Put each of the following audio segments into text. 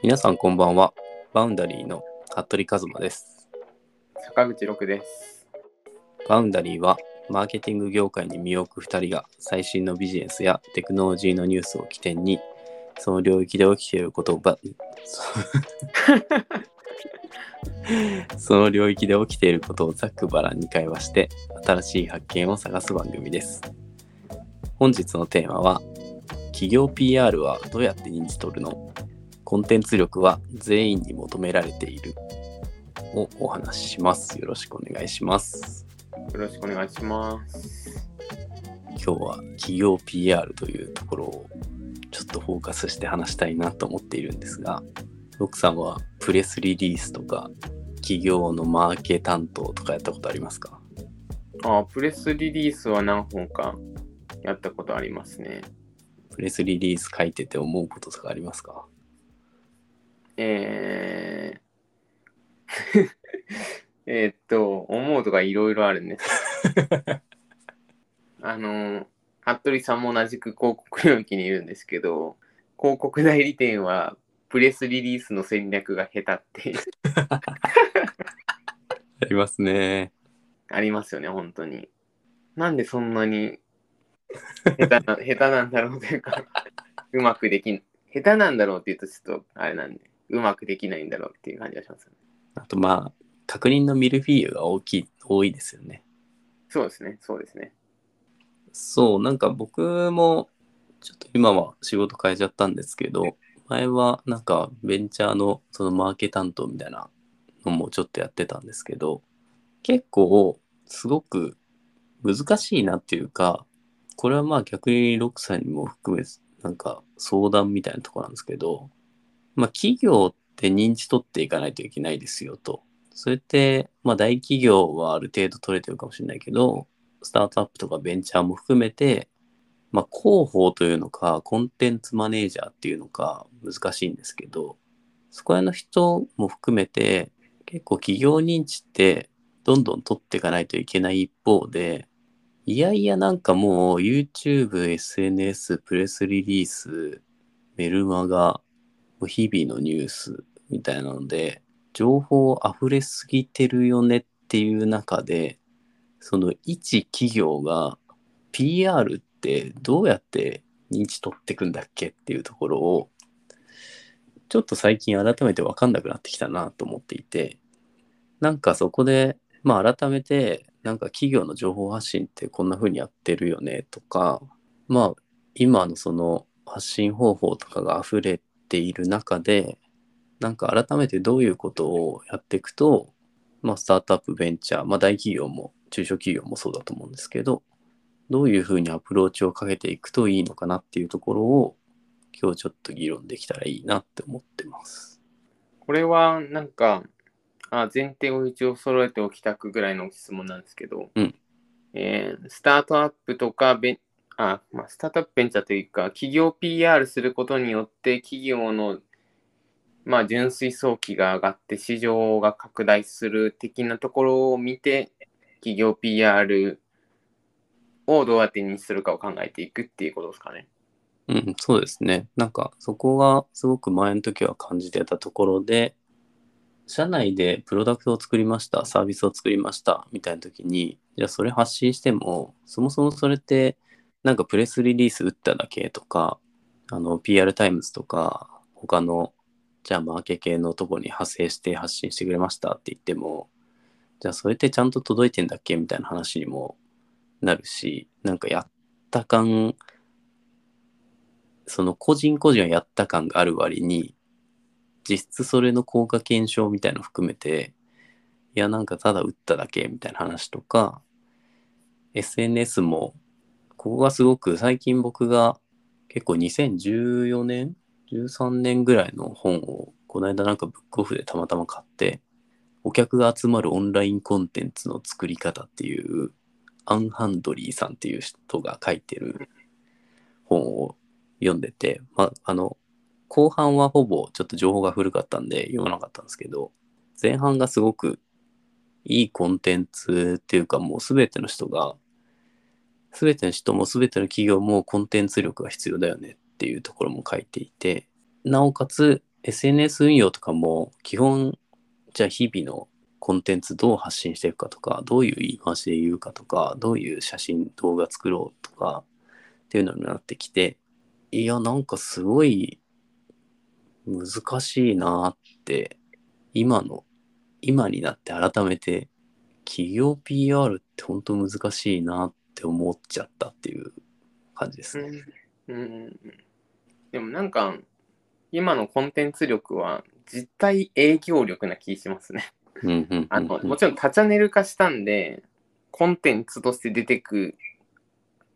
皆さんこんばんは。バウンダリーの服部和馬です。坂口六です。バウンダリーはマーケティング業界に身を置く2人が最新のビジネスやテクノロジーのニュースを起点にその領域で起きていることをばそ その領域で起きていることをざっくばらんに会話して新しい発見を探す番組です。本日のテーマは企業 PR はどうやって認知取るの？コンテンツ力は全員に求められているをお話しします。よろしくお願いします。よろしくお願いします。今日は企業 PR というところをちょっとフォーカスして話したいなと思っているんですが、ロクさんはプレスリリースとか企業のマーケ担当とかやったことありますか？あ、プレスリリースは何本かやったことありますね。プレスリリース書いてて思うこととかありますか？えー、えーっと、思うとかいろいろあるんです。あの、服部さんも同じく広告領域にいるんですけど、広告代理店はプレスリリースの戦略が下手って ありますね。ありますよね、本当に。なんでそんなに下手な下手なんだろうというか、うまくできん、下手なんだろうって言うとちょっとあれなんで、うまくできないんだろうっていう感じがしますよね。あとまあ、確認のミルフィーユが大きい、多いですよね。そうですね、そうですね。そう、なんか僕も、ちょっと今は仕事変えちゃったんですけど、前はなんかベンチャーのそのマーケ担当みたいなのもちょっとやってたんですけど、結構すごく難しいなっていうか、これはまあ逆にロックさんにも含め、なんか相談みたいなところなんですけど、まあ企業って認知取っていかないといけないですよと。それって、まあ大企業はある程度取れてるかもしれないけど、スタートアップとかベンチャーも含めて、まあ、広報というのか、コンテンツマネージャーっていうのか、難しいんですけど、そこら辺の人も含めて、結構企業認知って、どんどん取っていかないといけない一方で、いやいやなんかもう YouTube、SNS、プレスリリース、メルマガ、日々のニュースみたいなので、情報溢れすぎてるよねっていう中で、その一企業が PR ってどうやって認知取ってくんだっけっていうところをちょっと最近改めて分かんなくなってきたなと思っていてなんかそこでまあ改めてなんか企業の情報発信ってこんな風にやってるよねとかまあ今のその発信方法とかが溢れている中でなんか改めてどういうことをやっていくとまあスタートアップベンチャーまあ大企業も中小企業もそうだと思うんですけどどういうふうにアプローチをかけていくといいのかなっていうところを今日ちょっと議論できたらいいなって思ってます。これはなんか、あ前提を一応揃えておきたくぐらいの質問なんですけど、うんえースタートアップとかベンあ、まあ、スタートアップベンチャーというか、企業 PR することによって企業のまあ、純粋早期が上がって市場が拡大する的なところを見て、企業 PR をどうやって認知するかを考えていくっていうことですかね。うん、そうですね。なんかそこがすごく前の時は感じてたところで、社内でプロダクトを作りました、サービスを作りましたみたいな時に、じゃあそれ発信しても、そもそもそれってなんかプレスリリース打っただけとか、あの PR タイムズとか他のじゃあマーケ系のとこに派生して発信してくれましたって言っても、じゃあそれってちゃんと届いてんだっけみたいな話にもなるし、なんかやった感、その個人個人はやった感がある割に、実質それの効果検証みたいなの含めて、いやなんかただ打っただけみたいな話とか、SNS も、ここがすごく最近僕が結構2014年 ?13 年ぐらいの本をこの間なんかブックオフでたまたま買って、お客が集まるオンラインコンテンツの作り方っていうアンハンドリーさんっていう人が書いてる本を読んでて、まあ、の後半はほぼちょっと情報が古かったんで読まなかったんですけど前半がすごくいいコンテンツっていうかもう全ての人が全ての人も全ての企業もコンテンツ力が必要だよねっていうところも書いていてなおかつ SNS 運用とかも基本じゃあ日々のコンテンツどう発信していくかとかどういう言い回しで言うかとかどういう写真動画作ろうとかっていうのになってきていやなんかすごい難しいなって今の今になって改めて企業 PR って本当難しいなって思っちゃったっていう感じですね。うんうん、でもなんか今のコンテンツ力は実体営業力な気しますね。あのもちろん多チャンネル化したんでコンテンツとして出てく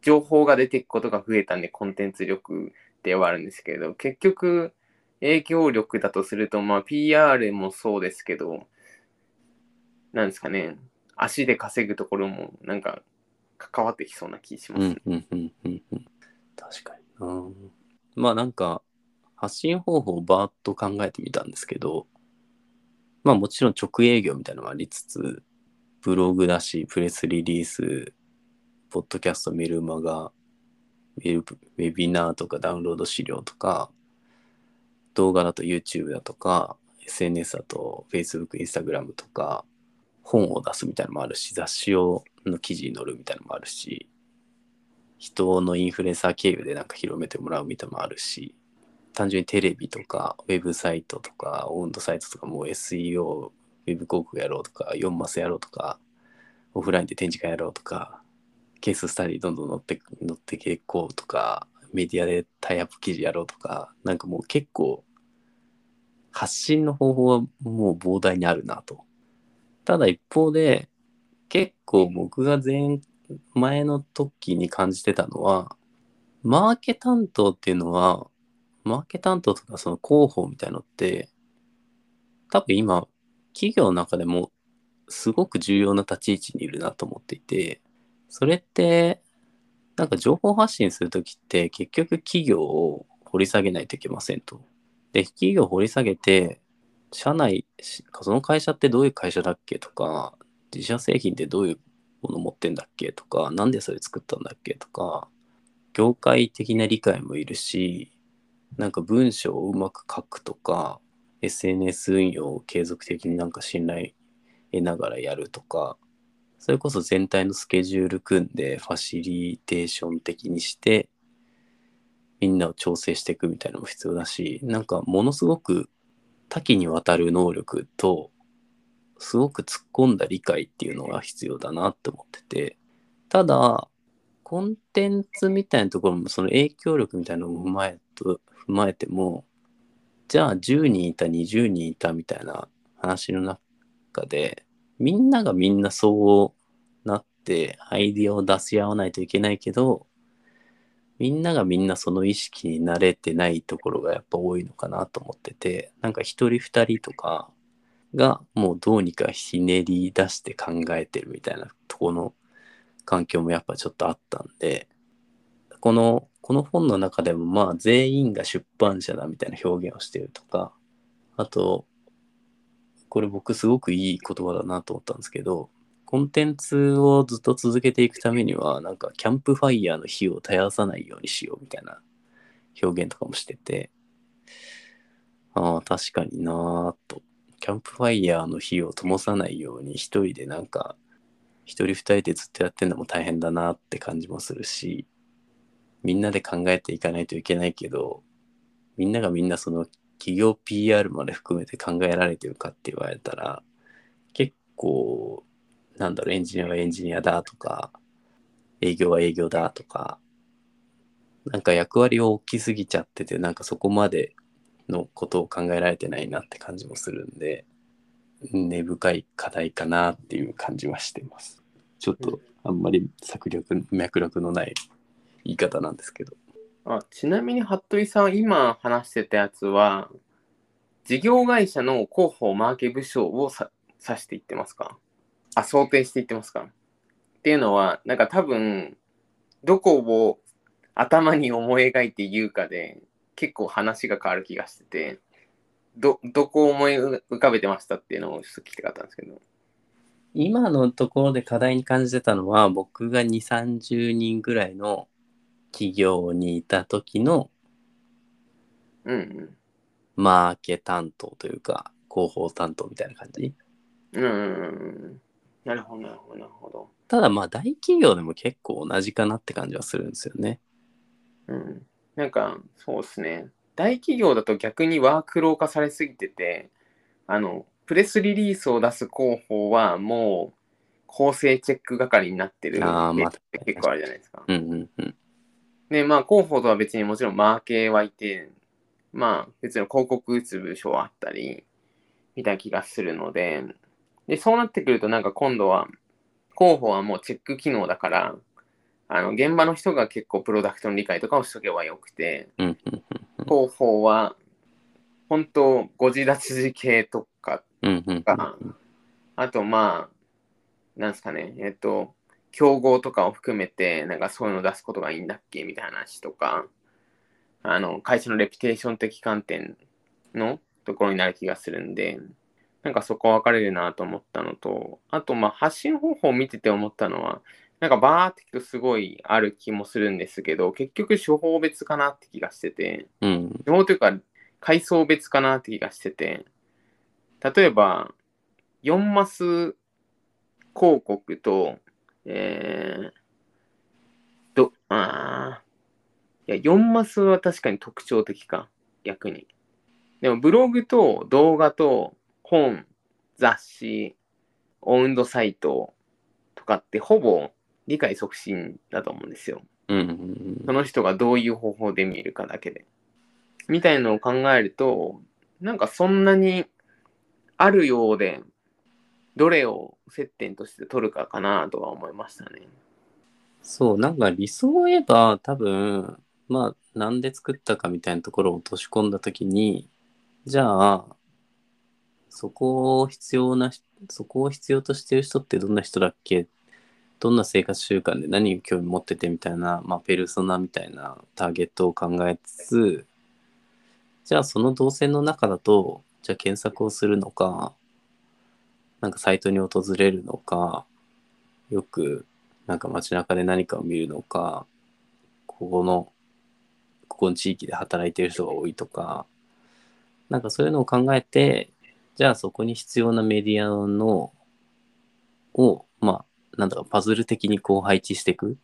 情報が出てくことが増えたんでコンテンツ力ではあるんですけど結局営業力だとするとまあ PR もそうですけどなんですかね足で稼ぐところもなんか関わってきそうな気しますね。うんうんうんうんうん確かになまあなんか発信方法をバーッと考えてみたんですけどまあもちろん直営業みたいなのもありつつブログだしプレスリリースポッドキャストメルマガウェブウェビナーとかダウンロード資料とか動画だと YouTube だとか SNS だと Facebook、Instagram とか本を出すみたいなのもあるし雑誌をの記事に載るみたいなのもあるし人のインフルエンサー経由でなんか広めてもらうみたいなのもあるし単純にテレビとかウェブサイトとかオンドサイトとかもう SEO ウェブ広告やろうとか4マスやろうとかオフラインで展示会やろうとかケーススタディどんどん載って載ってけこうとかメディアでタイアップ記事やろうとかなんかもう結構発信の方法はもう膨大にあるなと。ただ一方で結構僕が前前の時に感じてたのはマーケ担当っていうのはマーケ担当とかその広報みたいのって多分今企業の中でもすごく重要な立ち位置にいるなと思っていてそれってなんか情報発信する時って結局企業を掘り下げないといけませんと。で企業を掘り下げて社内その会社ってどういう会社だっけとか自社製品ってどういうもの持ってんだっけとかなんでそれ作ったんだっけとか業界的な理解もいるしなんか文章をうまく書くとか SNS 運用を継続的になんか信頼得ながらやるとかそれこそ全体のスケジュール組んでファシリテーション的にしてみんなを調整していくみたいなのも必要だしなんかものすごく多岐にわたる能力とすごく突っ込んだ理解っていうのが必要だなって思ってて。ただコンテンツみたいなところもその影響力みたいなのを踏まえと踏まえてもじゃあ10人いた20人いたみたいな話の中でみんながみんなそうなってアイディアを出し合わないといけないけどみんながみんなその意識に慣れてないところがやっぱ多いのかなと思っててなんか一人二人とかがもうどうにかひねり出して考えてるみたいなとこの環境もやっぱちょっとあったんでこのこの本の中でもまあ全員が出版社だみたいな表現をしてるとかあとこれ僕すごくいい言葉だなと思ったんですけどコンテンツをずっと続けていくためにはなんかキャンプファイヤーの火を絶やさないようにしようみたいな表現とかもしてて。ああ確かになぁと。キャンプファイヤーの火を灯さないように一人でなんか一人二人でずっとやってんのも大変だなって感じもするしみんなで考えていかないといけないけどみんながみんなその企業 PR まで含めて考えられてるかって言われたら結構なんだろうエンジニアはエンジニアだとか営業は営業だとかなんか役割を大きすぎちゃっててなんかそこまでのことを考えられてないなって感じもするんで根深い課題かなっていう感じはしてます。ちょっとあんまり策略脈絡のない言い方なんですけど。あちなみに服部さん今話してたやつは事業会社の広報マーケ部署をさ指していってますか？あ想定していってますか？っていうのはなんか多分どこを頭に思い描いて言うかで結構話が変わる気がしててどどこを思い浮かべてましたっていうのをちょっと聞きたかったんですけど今のところで課題に感じてたのは僕が2 3 0人ぐらいの企業にいた時のうんうんマーケ担当というか、広報担当みたいな感じ。うんうんうん。なるほど、なるほど、なるほど。ただまあ大企業でも結構同じかなって感じはするんですよね。うん。なんか、そうですね。大企業だと逆にワークロー化されすぎてて、あの、プレスリリースを出す広報はもう、構成チェック係になってるって結構あるじゃないですか。うんうんうん。で、まあ、広報とは別にもちろんマーケはいて、まあ、別の広告打つ部署はあったり、みたいな気がするので、で、そうなってくると、なんか今度は、広報はもうチェック機能だから、あの、現場の人が結構プロダクトの理解とかをしとけばよくて、広報は、本当ご自立時系とか、うんうんがあとまあ、なんですかね、えっと、競合とかを含めて、なんかそういうの出すことがいいんだっけみたいな話とか、あの、会社のレピュテーション的観点のところになる気がするんで、なんかそこ分かれるなと思ったのと、あと、まあ、発信方法を見てて思ったのは、なんかバーって聞くとすごいある気もするんですけど、結局手法別かなって気がしてて、うん手法というか、階層別かなって気がしてて、例えば、4マス広告と、えー、ど、あーいや、4マスは確かに特徴的か、逆に。でも、ブログと動画と本、雑誌、オウンドサイトとかってほぼ理解促進だと思うんですよ。うんうんその人がどういう方法で見るかだけで。みたいのを考えると、なんかそんなにあるようで、どれを接点として取るかかなとは思いましたね。そう、なんか理想を言えば多分、まあ、なんで作ったかみたいなところを落とし込んだときに、じゃあ、そこを必要な、そこを必要としてる人ってどんな人だっけ？どんな生活習慣で何に興味持っててみたいな、まあ、ペルソナみたいなターゲットを考えつつ、じゃあその動線の中だと、じゃあ検索をするのか、なんかサイトに訪れるのか、よくなんか街中で何かを見るのか、ここの、ここの地域で働いてる人が多いとか、なんかそういうのを考えて、じゃあそこに必要なメディアの、を、まあ、なんだかパズル的にこう配置していく。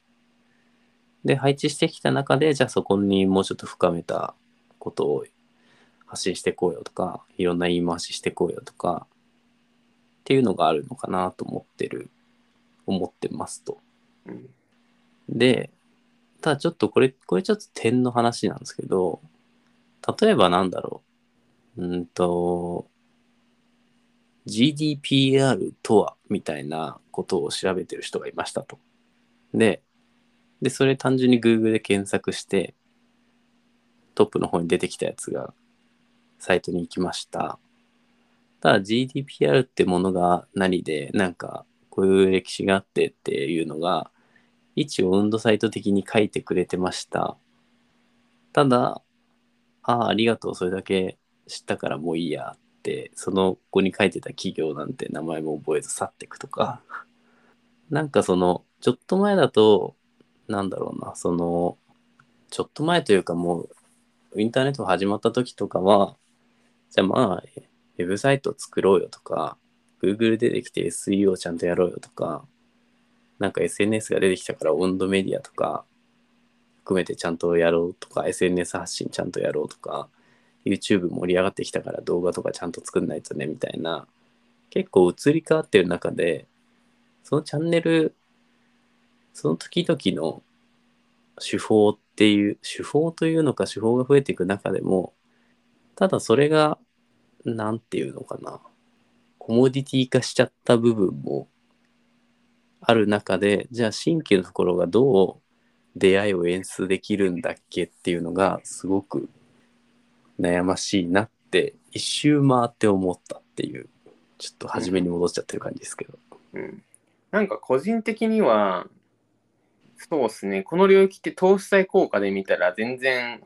で、配置してきた中で、じゃあそこにもうちょっと深めたことを発信していこうよとか、いろんな言い回ししていこうよとか、っていうのがあるのかなと思ってる、思ってますと。うん。で、ただちょっとこれ、これちょっと点の話なんですけど、例えばなんだろう。うんと、GDPR とはみたいなことを調べてる人がいましたと。で、で、それ単純に Google で検索して、トップの方に出てきたやつがサイトに行きました。ただ GDPR ってものが何で、なんかこういう歴史があってっていうのが、一応運動サイト的に書いてくれてました。ただ、ああ、ありがとう、それだけ知ったからもういいやって、その子に書いてた企業なんて名前も覚えず去っていくとか、なんかその、ちょっと前だと、なんだろうな、その、ちょっと前というかもう、インターネット始まった時とかは、じゃあまあ、ウェブサイト作ろうよとか、Google 出てきて SEO ちゃんとやろうよとか、なんか SNS が出てきたから温度メディアとか含めてちゃんとやろうとか、SNS 発信ちゃんとやろうとか、YouTube 盛り上がってきたから動画とかちゃんと作んないとねみたいな、結構移り変わってる中で、そのチャンネル、その時々の手法っていう、手法というのか手法が増えていく中でも、ただそれが、なんていうのかな、コモディティ化しちゃった部分もある中で、じゃあ新規のところがどう出会いを演出できるんだっけっていうのがすごく悩ましいなって一周回って思ったっていう、ちょっと初めに戻っちゃってる感じですけど。うん。なんか個人的には、そうですね、この領域って投資債効果で見たら全然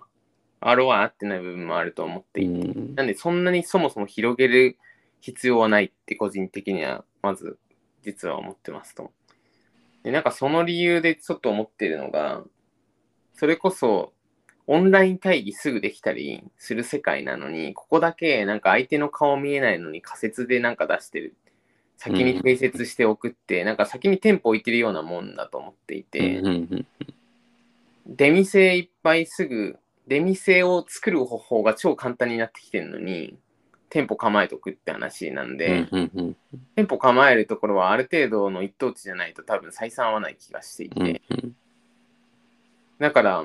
ROI 合ってない部分もあると思っていて、うんなんでそんなにそもそも広げる必要はないって個人的にはまず実は思ってますと。で、なんかその理由でちょっと思ってるのが、それこそオンライン会議すぐできたりする世界なのに、ここだけなんか相手の顔見えないのに仮説でなんか出してる。先に定説しておくって、なんか先に店舗置いてるようなもんだと思っていて、うんうん出店いっぱいすぐ、出店を作る方法が超簡単になってきてるのに、店舗構えとくって話なんで、うんうんうん。店舗構えるところはある程度の一等地じゃないと多分採算合わない気がしていて、うんうん。だから、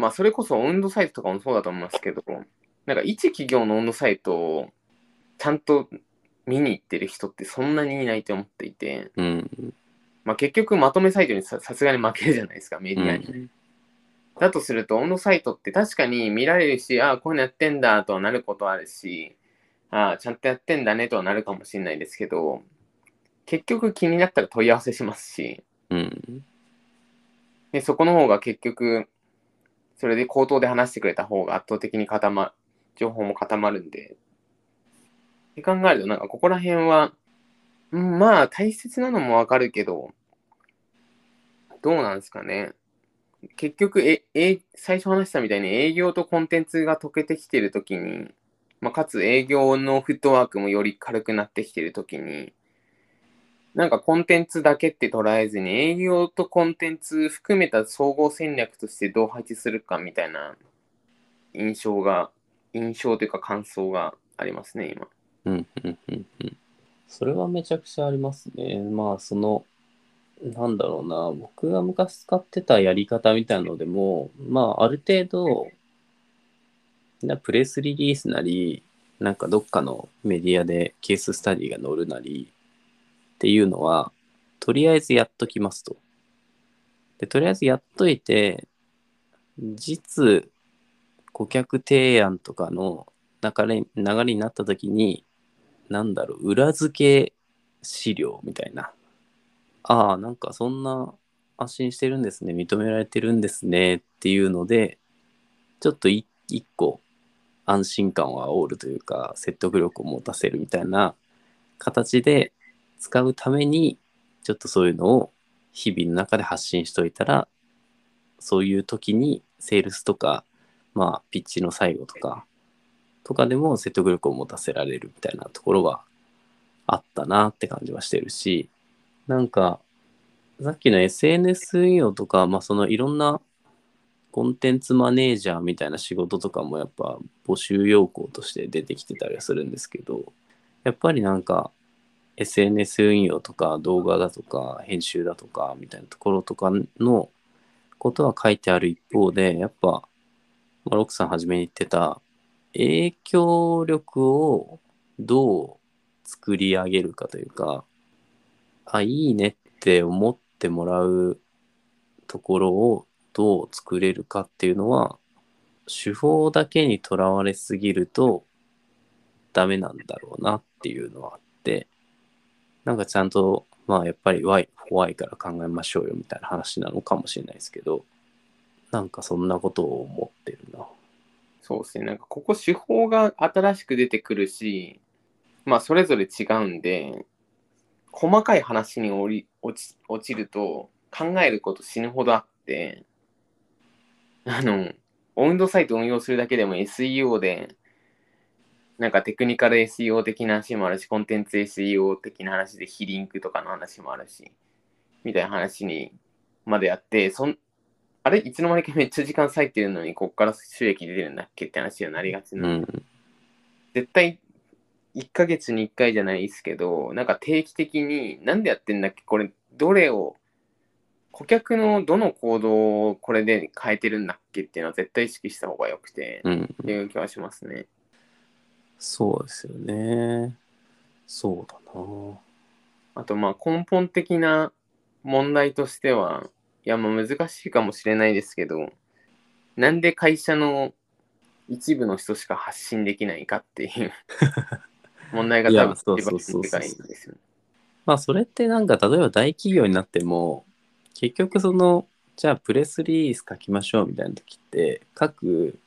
まあそれこそ温度サイトとかもそうだと思いますけど、なんか一企業の温度サイトをちゃんと見に行ってる人ってそんなにいないと思っていて、うん。まあ結局まとめサイトにささすがに負けるじゃないですか、メディアに。だとすると、温度サイトって確かに見られるし、ああ、こういうのやってんだとはなることあるし、ああ、ちゃんとやってんだねとはなるかもしれないですけど、結局気になったら問い合わせしますし、うん。でそこの方が結局、それで口頭で話してくれた方が圧倒的に固ま、情報も固まるんで、って考えると、なんかここら辺は、うんまあ大切なのもわかるけど、どうなんですかね。結局ええ、最初話したみたいに営業とコンテンツが溶けてきてるときに、まあ、かつ営業のフットワークもより軽くなってきてるときに、なんかコンテンツだけって捉えずに営業とコンテンツ含めた総合戦略としてどう配置するかみたいな印象が、印象というか感想がありますね、今。うんうんうんうんそれはめちゃくちゃありますね。まあそのなんだろうな僕が昔使ってたやり方みたいなのでもまあある程度なプレスリリースなりなんかどっかのメディアでケーススタディが載るなりっていうのはとりあえずやっときますと。でとりあえずやっといて実顧客提案とかの流れ流れになった時になんだろう裏付け資料みたいな。ああなんかそんな安心してるんですね。認められてるんですね。っていうのでちょっと一個安心感を煽るというか説得力を持たせるみたいな形で使うためにちょっとそういうのを日々の中で発信しといたらそういう時にセールスとかまあピッチの最後とかとかでも説得力を持たせられるみたいなところはあったなって感じはしてるしなんかさっきの SNS 運用とか、まあ、そのいろんなコンテンツマネージャーみたいな仕事とかもやっぱ募集要項として出てきてたりはするんですけどやっぱりなんか SNS 運用とか動画だとか編集だとかみたいなところとかのことは書いてある一方でやっぱ、まあ、ロックさん初めに言ってた影響力をどう作り上げるかというかあいいねって思ってもらうところをどう作れるかっていうのは手法だけにとらわれすぎるとダメなんだろうなっていうのはあって。なんかちゃんとまあやっぱり Y 怖いから考えましょうよみたいな話なのかもしれないですけどなんかそんなことを思ってるな。そうですね。なんかここ手法が新しく出てくるし、まあそれぞれ違うんで、細かい話に落ち落ちると考えること死ぬほどあって、あの、温度サイト運用するだけでも SEO で、なんかテクニカル SEO 的な話もあるし、コンテンツ SEO 的な話で非リンクとかの話もあるし、みたいな話にまでやって、そんあれ？いつの間にかめっちゃ時間割いてるのに、こっから収益出てるんだっけって話になりがちうなんで、ん。絶対1ヶ月に1回じゃないですけど、なんか定期的に、なんでやってんだっけ？これ、どれを、顧客のどの行動をこれで変えてるんだっけっていうのは絶対意識した方がよくて、うん。っていう気はしますね。そうですよね。そうだな。あと、まあ根本的な問題としては、いや、まあ難しいかもしれないですけど、なんで会社の一部の人しか発信できないかっていう 問題が多分そう一番そうそうそうでかいんですよね。まあそれってなんか例えば大企業になっても結局そのじゃあプレスリリース書きましょうみたいな時って各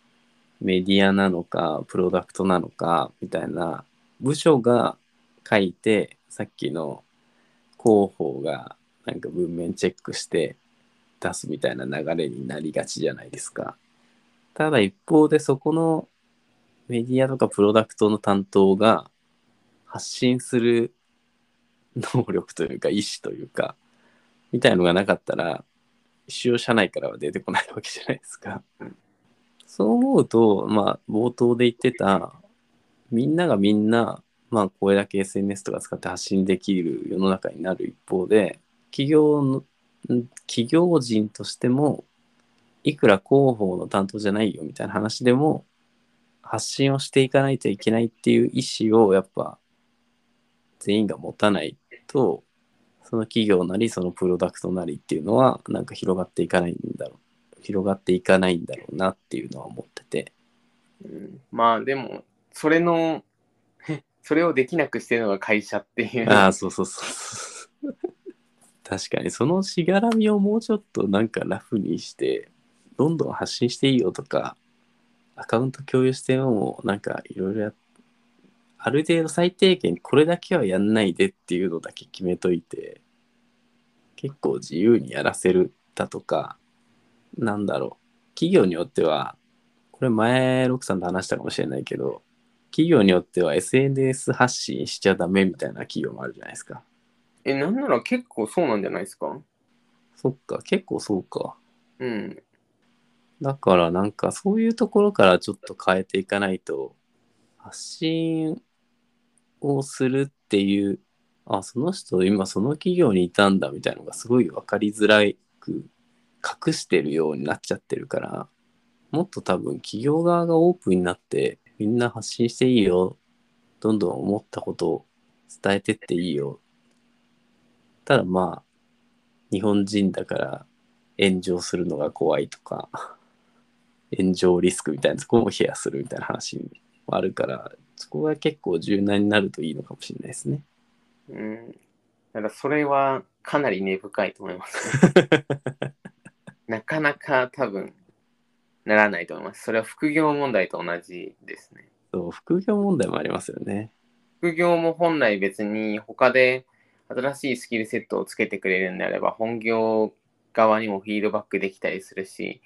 メディアなのかプロダクトなのかみたいな部署が書いてさっきの広報がなんか文面チェックして出すみたいな流れになりがちじゃないですか。ただ一方でそこのメディアとかプロダクトの担当が発信する能力というか意思というかみたいのがなかったら一生社内からは出てこないわけじゃないですか。そう思うとまあ冒頭で言ってたみんながみんなまあこれだけ SNS とか使って発信できる世の中になる一方で企業の企業人としてもいくら広報の担当じゃないよみたいな話でも発信をしていかないといけないっていう意思をやっぱ全員が持たないとその企業なりそのプロダクトなりっていうのはなんか広がっていかないんだろう広がっていかないんだろうなっていうのは思ってて。うん、まあでも、それの、それをできなくしてるのが会社っていう。ああそうそうそう。確かにそのしがらみをもうちょっとなんかラフにしてどんどん発信していいよとかアカウント共有してもなんかいろいろやある程度最低限これだけはやんないでっていうのだけ決めといて結構自由にやらせるだとかなんだろう。企業によってはこれ前ロクさんと話したかもしれないけど企業によっては SNS 発信しちゃダメみたいな企業もあるじゃないですか。え、なんなら結構そうなんじゃないですか？そっか結構そうか。うん。だからなんかそういうところからちょっと変えていかないと発信をするっていうあその人今その企業にいたんだみたいなのがすごい分かりづらく隠してるようになっちゃってるからもっと多分企業側がオープンになってみんな発信していいよどんどん思ったことを伝えてっていいよただまあ日本人だから炎上するのが怖いとか炎上リスクみたいなところもケアするみたいな話もあるからそこが結構柔軟になるといいのかもしれないですね。うん。だからそれはかなり根深いと思います。なかなか多分ならないと思います。それは副業問題と同じですね。そう副業問題もありますよね。副業も本来別に他で新しいスキルセットをつけてくれるんであれば本業側にもフィードバックできたりするし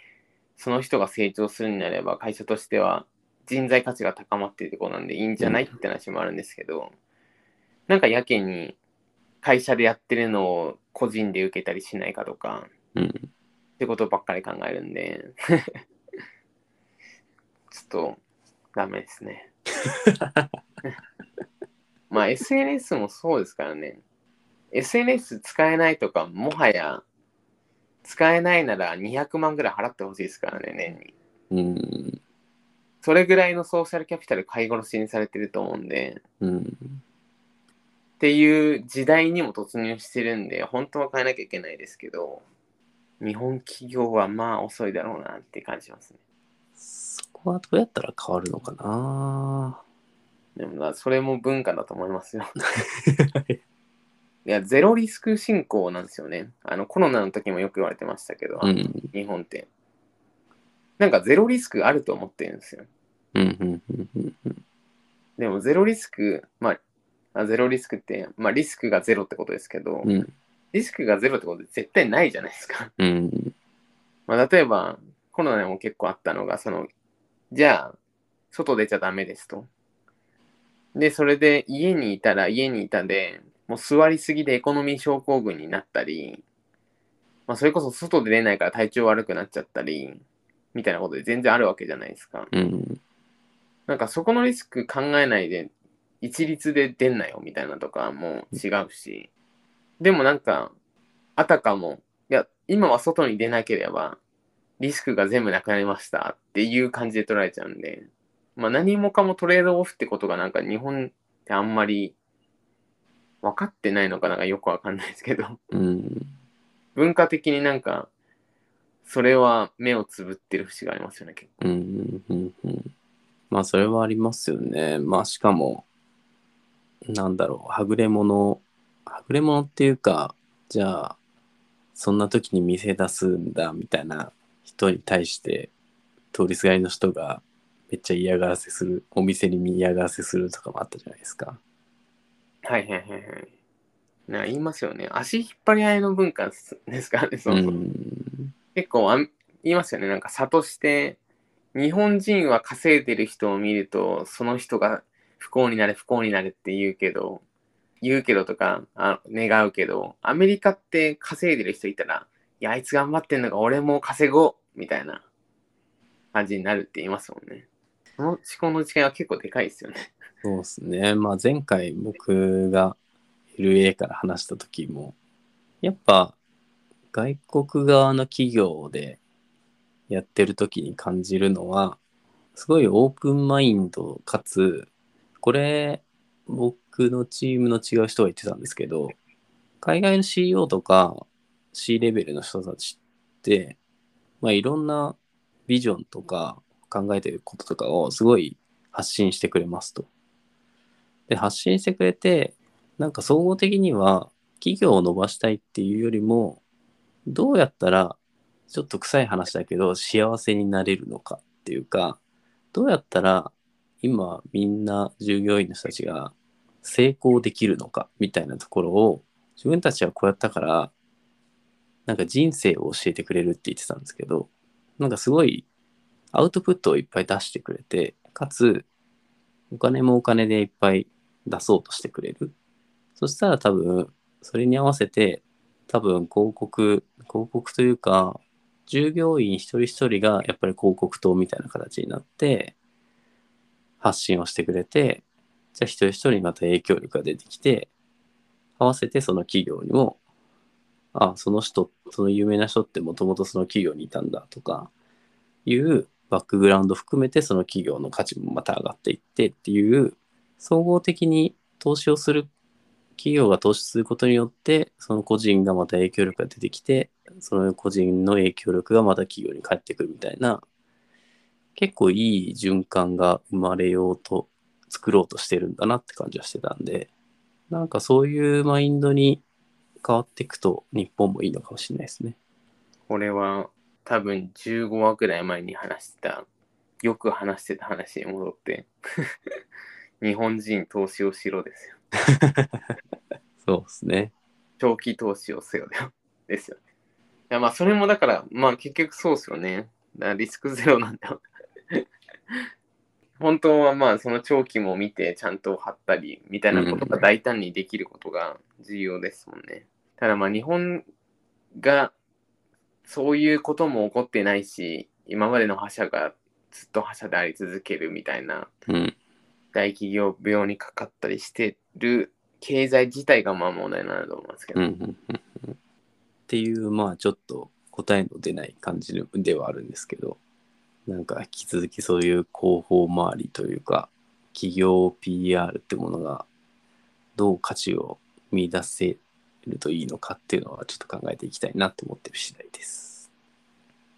その人が成長するんであれば会社としては人材価値が高まっているところなんでいいんじゃないって話もあるんですけどなんかやけに会社でやってるのを個人で受けたりしないかとかうん。ってことばっかり考えるんで ちょっとダメですね。まあ SNS もそうですからね。SNS 使えないとか、もはや使えないなら200万ぐらい払ってほしいですからね、年に。うん。それぐらいのソーシャルキャピタル買い殺しにされてると思うんで、うん。っていう時代にも突入してるんで、本当は変えなきゃいけないですけど、日本企業はまあ遅いだろうなって感じますね。そこはどうやったら変わるのかな？でもなそれも文化だと思いますよ。いや、ゼロリスク進行なんですよね。あのコロナの時もよく言われてましたけど、うん。日本って。なんかゼロリスクあると思ってるんですよ。うん。うん。うん。うん。でもゼロリスク、まあ、あゼロリスクって、まあリスクがゼロってことですけど、うん。リスクがゼロってこと絶対ないじゃないですか。うん。まあ例えば、コロナでも結構あったのが、その、じゃあ、外出ちゃダメですと。で、それで家にいたら家にいたで、もう座りすぎでエコノミー症候群になったり、まあそれこそ外で出ないから体調悪くなっちゃったり、みたいなことで全然あるわけじゃないですか。うん。なんかそこのリスク考えないで、一律で出んなよみたいなとかも違うし、でもなんか、あたかも、いや、今は外に出なければ、リスクが全部なくなりましたっていう感じで捉えちゃうんで、まあ何もかもトレードオフってことがなんか日本ってあんまり分かってないのかなんかよくわかんないですけど、うん。文化的になんか、それは目をつぶってる節がありますよね、結構。うん。うん。うん。まあ、それはありますよね。まあ、しかも、なんだろう、はぐれ者、はぐれ者っていうか、じゃあ、そんな時に店出すんだみたいな人に対して、通りすがりの人がめっちゃ嫌がらせする、お店に嫌がらせするとかもあったじゃないですか。はいはいはいはい。な言いますよね。足引っ張り合いの文化ですからね、そう。結構あん言いますよね。なんか、諭して日本人は稼いでる人を見ると、その人が不幸になれ、不幸になれって言うけど、言うけどとかあ願うけど、アメリカって稼いでる人いたら、いや、あいつ頑張ってんのが俺も稼ごうみたいな感じになるって言いますもんね。その思考の違いは結構でかいですよね。そうですね。まあ前回僕が LA から話した時も、やっぱ外国側の企業でやってる時に感じるのは、すごいオープンマインドかつ、これ僕のチームの違う人が言ってたんですけど、海外の CEO とか C レベルの人たちって、まあいろんなビジョンとか考えてることとかをすごい発信してくれますと。で、発信してくれて、なんか総合的には企業を伸ばしたいっていうよりも、どうやったらちょっと臭い話だけど幸せになれるのかっていうか、どうやったら今みんな従業員の人たちが成功できるのかみたいなところを自分たちはこうやったからなんか人生を教えてくれるって言ってたんですけどなんかすごいアウトプットをいっぱい出してくれてかつお金もお金でいっぱい出そうとしてくれる。そしたら多分それに合わせて多分広告広告というか従業員一人一人がやっぱり広告塔みたいな形になって発信をしてくれてじゃあ一人一人また影響力が出てきて合わせてその企業にもあその人その有名な人ってもともとその企業にいたんだとかいうバックグラウンド含めてその企業の価値もまた上がっていってっていう総合的に投資をする企業が投資することによってその個人がまた影響力が出てきてその個人の影響力がまた企業に返ってくるみたいな結構いい循環が生まれようと作ろうとしてるんだなって感じはしてたんでなんかそういうマインドに変わっていくと日本もいいのかもしれないですね。これは多分15話ぐらい前に話してた、よく話してた話に戻って、日本人投資をしろですよ。そうですね。長期投資をせよですよ。いやまあそれもだから、まあ結局そうですよね。リスクゼロなんだよ。本当はまあその長期も見てちゃんと貼ったりみたいなことが大胆にできることが重要ですもんね。ただまあ日本がそういうことも起こってないし、今までの覇者がずっと覇者であり続けるみたいなうん。大企業病にかかったりしてる経済自体がまあ問題なんだと思いますけど。うんうんうんうん。っていうまあちょっと答えの出ない感じではあるんですけどなんか引き続きそういう広報周りというか企業 PR ってものがどう価値を見出せるといいのかっていうのはちょっと考えていきたいなと思ってる次第です。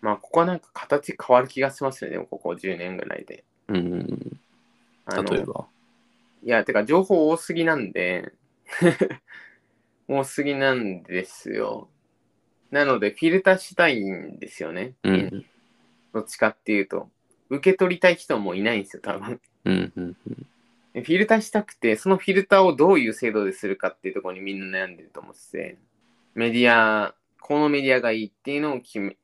まあここはなんか形変わる気がしますよね、ここ10年ぐらいで。うん例えば？いや、てか情報多すぎなんで、多すぎなんですよ。なので、フィルターしたいんですよね。うんどっちかっていうと。受け取りたい人もいないんですよ、多分。うんうんうん。フィルターしたくて、そのフィルターをどういう制度でするかっていうところにみんな悩んでると思ってて、メディア、このメディアがいいっていうのを決め、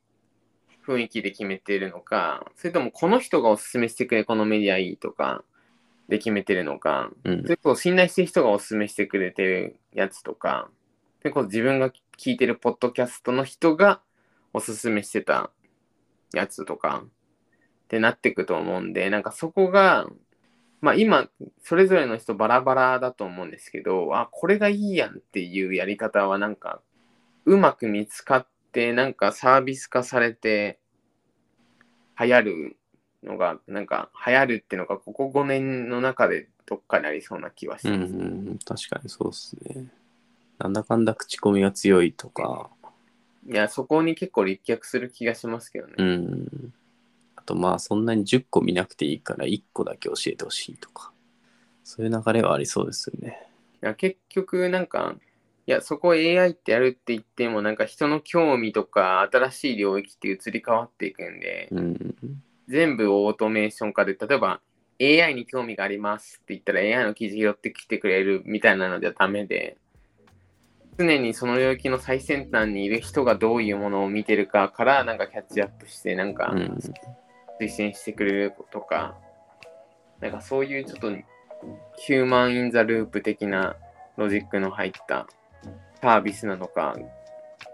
雰囲気で決めてるのか、それともこの人がおすすめしてくれ、このメディアいいとか、で決めてるのか、うんそれこそ信頼してる人がおすすめしてくれてるやつとか、それこそ自分が聞いてるポッドキャストの人がおすすめしてたやつとか、ってなってくと思うんで、なんかそこが、まあ今、それぞれの人バラバラだと思うんですけど、あ、これがいいやんっていうやり方はなんか、うまく見つかって、なんかサービス化されて、流行るのが、なんか流行るっていうのが、ここ5年の中でどっかにありそうな気はします。うんうん、確かにそうですね。なんだかんだ口コミが強いとか、いや、そこに結構立脚する気がしますけどね。うん。あとまあそんなに10個見なくていいから1個だけ教えてほしいとか、そういう流れはありそうですよね。いや結局なんかいやそこ AI ってやるって言ってもなんか人の興味とか新しい領域って移り変わっていくんでうん。全部オートメーション化で例えば AI に興味がありますって言ったら AI の記事拾ってきてくれるみたいなのじゃダメで常にその領域の最先端にいる人がどういうものを見てるかからなんかキャッチアップしてなんかうん。実践してくれるとか、なんかそういうちょっとヒューマン・イン・ザ・ループ的なロジックの入ったサービスなのか、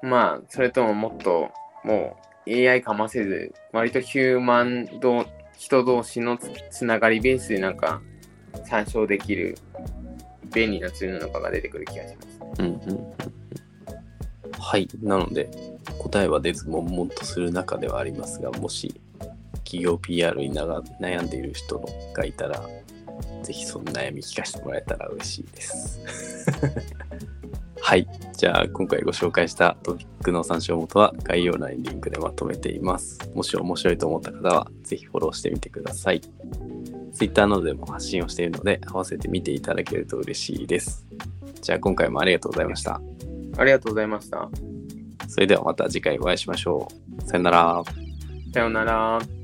まあ、それとももっともう AI かませず、割とヒューマンど人同士のつつながりベースでなんか参照できる便利なツールなのかが出てくる気がします。うんうんはい。なので、答えは出ず悶々とする中ではありますが、もし企業 PR に悩んでいる人がいたら、ぜひその悩み聞かせてもらえたら嬉しいです。はい。じゃあ、今回ご紹介したトピックの参照元は概要欄にリンクでまとめています。もし面白いと思った方は、ぜひフォローしてみてください。Twitter などでも発信をしているので、合わせて見ていただけると嬉しいです。じゃあ、今回もありがとうございました。ありがとうございました。それではまた次回お会いしましょう。さよなら。さようなら。